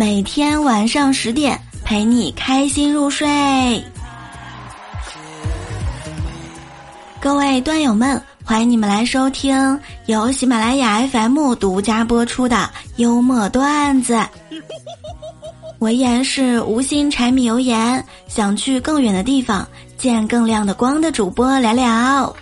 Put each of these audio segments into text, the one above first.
每天晚上十点陪你开心入睡。各位段友们，欢迎你们来收听由喜马拉雅 FM 独家播出的幽默段子。我依然是无心柴米油盐，想去更远的地方见更亮的光的主播聊聊。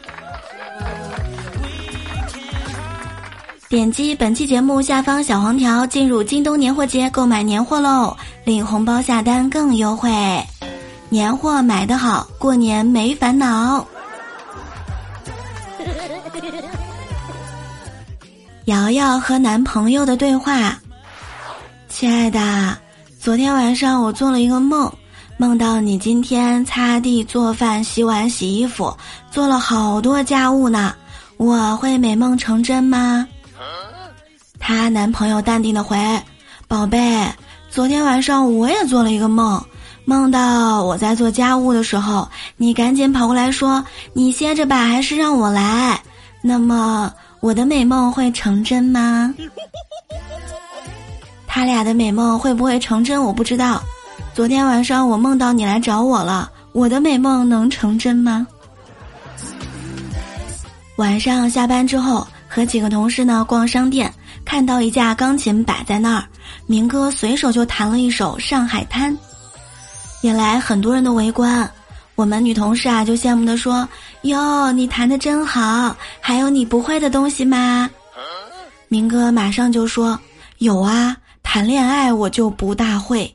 点击本期节目下方小黄条，进入京东年货节购买年货喽，领红包下单更优惠，年货买得好，过年没烦恼。瑶瑶和男朋友的对话：亲爱的，昨天晚上我做了一个梦，梦到你今天擦地、做饭、洗碗、洗衣服，做了好多家务呢，我会美梦成真吗？她男朋友淡定的回：“宝贝，昨天晚上我也做了一个梦，梦到我在做家务的时候，你赶紧跑过来说你歇着吧，还是让我来？那么我的美梦会成真吗？他俩的美梦会不会成真？我不知道。昨天晚上我梦到你来找我了，我的美梦能成真吗？晚上下班之后，和几个同事呢逛商店。”看到一架钢琴摆在那儿，明哥随手就弹了一首《上海滩》，引来很多人的围观。我们女同事啊就羡慕的说：“哟，你弹的真好，还有你不会的东西吗？”明哥马上就说：“有啊，谈恋爱我就不大会。”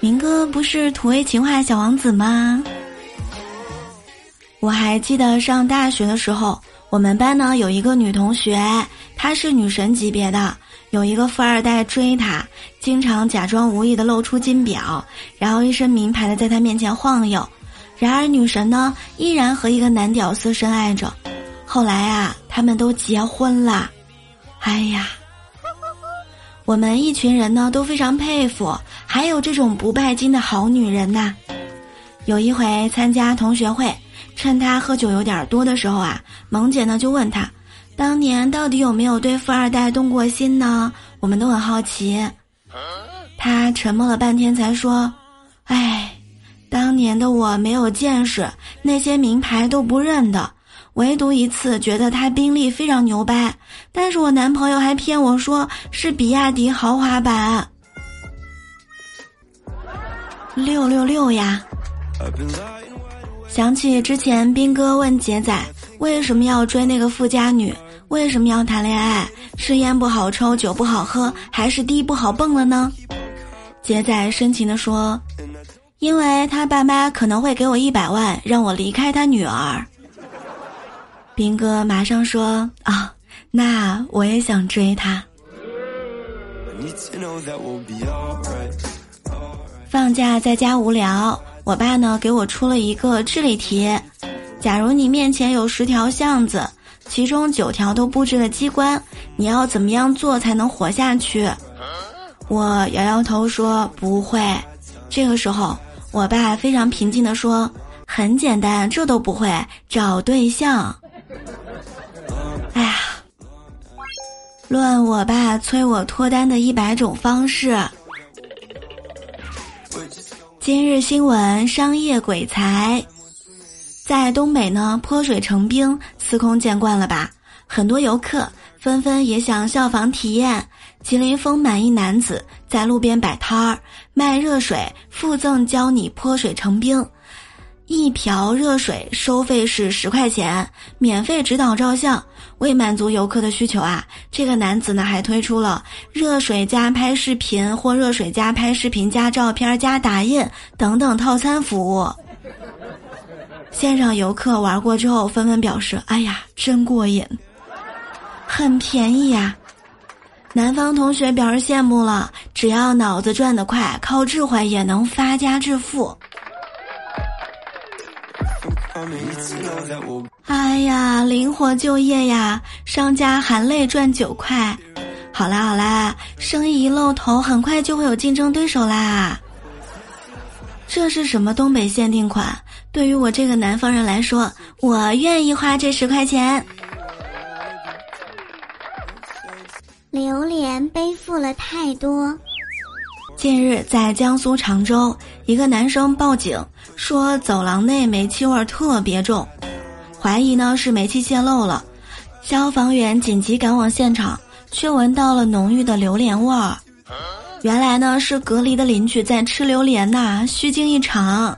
明哥不是土味情话小王子吗？我还记得上大学的时候，我们班呢有一个女同学，她是女神级别的，有一个富二代追她，经常假装无意的露出金表，然后一身名牌的在她面前晃悠。然而女神呢依然和一个男屌丝深爱着。后来啊，他们都结婚了。哎呀，我们一群人呢都非常佩服，还有这种不拜金的好女人呐。有一回参加同学会。趁他喝酒有点多的时候啊，萌姐呢就问他，当年到底有没有对富二代动过心呢？我们都很好奇。他沉默了半天才说：“哎，当年的我没有见识，那些名牌都不认得，唯独一次觉得他宾利非常牛掰，但是我男朋友还骗我说是比亚迪豪华版。六六六呀！”想起之前斌哥问杰仔为什么要追那个富家女，为什么要谈恋爱？是烟不好抽，酒不好喝，还是地不好蹦了呢？杰仔深情地说：“因为他爸妈可能会给我一百万，让我离开他女儿。”斌哥马上说：“啊，那我也想追他。”放假在家无聊。我爸呢给我出了一个智力题：假如你面前有十条巷子，其中九条都布置了机关，你要怎么样做才能活下去？我摇摇头说不会。这个时候，我爸非常平静地说：“很简单，这都不会，找对象。”哎呀，论我爸催我脱单的一百种方式。今日新闻：商业鬼才，在东北呢，泼水成冰，司空见惯了吧？很多游客纷纷也想效仿体验。吉林丰满一男子在路边摆摊儿卖热水，附赠教你泼水成冰。一瓢热水收费是十块钱，免费指导照相。为满足游客的需求啊，这个男子呢还推出了热水加拍视频或热水加拍视频加照片加打印等等套餐服务。现场游客玩过之后纷纷表示：“哎呀，真过瘾，很便宜呀！”南方同学表示羡慕了，只要脑子转得快，靠智慧也能发家致富。哎呀，灵活就业呀，商家含泪赚九块。好啦好啦，生意一露头，很快就会有竞争对手啦。这是什么东北限定款？对于我这个南方人来说，我愿意花这十块钱。榴莲背负了太多。近日，在江苏常州，一个男生报警说走廊内煤气味特别重，怀疑呢是煤气泄漏了。消防员紧急赶往现场，却闻到了浓郁的榴莲味儿。原来呢是隔离的邻居在吃榴莲呐，虚惊一场。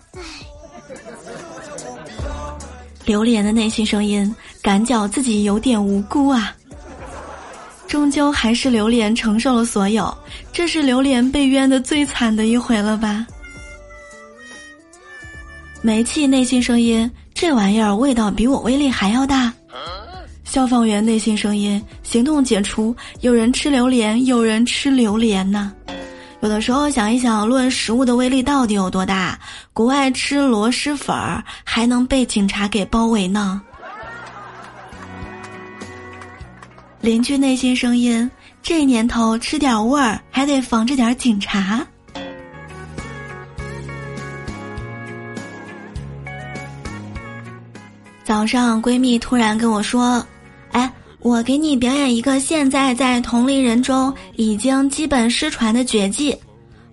榴莲的内心声音感觉自己有点无辜啊。终究还是榴莲承受了所有，这是榴莲被冤的最惨的一回了吧？煤气内心声音，这玩意儿味道比我威力还要大。消防员内心声音，行动解除，有人吃榴莲，有人吃榴莲呢。有的时候想一想，论食物的威力到底有多大？国外吃螺蛳粉儿还能被警察给包围呢。邻居内心声音：这年头吃点味儿还得防着点警察。早上，闺蜜突然跟我说：“哎，我给你表演一个现在在同龄人中已经基本失传的绝技。”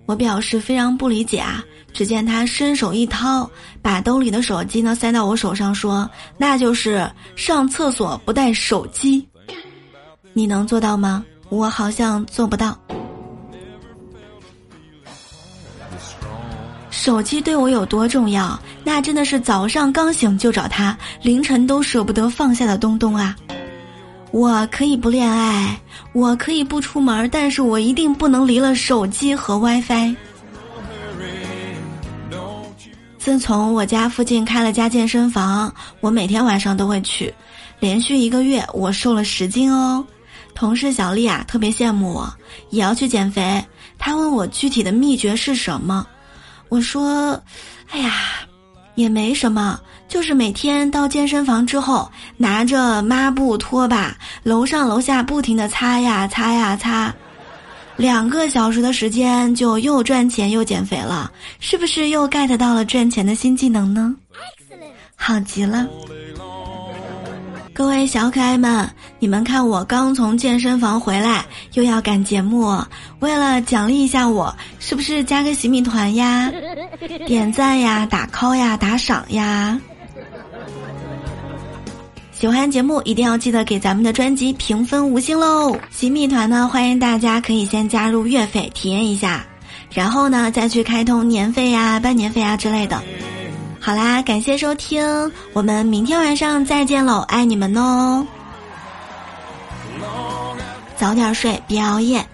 我表示非常不理解啊！只见她伸手一掏，把兜里的手机呢塞到我手上，说：“那就是上厕所不带手机。”你能做到吗？我好像做不到。手机对我有多重要？那真的是早上刚醒就找他，凌晨都舍不得放下的东东啊！我可以不恋爱，我可以不出门，但是我一定不能离了手机和 WiFi。自从我家附近开了家健身房，我每天晚上都会去，连续一个月，我瘦了十斤哦。同事小丽啊，特别羡慕我，也要去减肥。她问我具体的秘诀是什么，我说：“哎呀，也没什么，就是每天到健身房之后，拿着抹布、拖把，楼上楼下不停的擦呀擦呀擦，两个小时的时间就又赚钱又减肥了，是不是又 get 到了赚钱的新技能呢？好极了。”各位小可爱们，你们看我刚从健身房回来，又要赶节目，为了奖励一下我，是不是加个洗米团呀？点赞呀，打 call 呀，打赏呀！喜欢节目一定要记得给咱们的专辑评分五星喽！洗米团呢，欢迎大家可以先加入月费体验一下，然后呢再去开通年费呀、半年费啊之类的。好啦，感谢收听，我们明天晚上再见喽，爱你们哦！早点睡，别熬夜。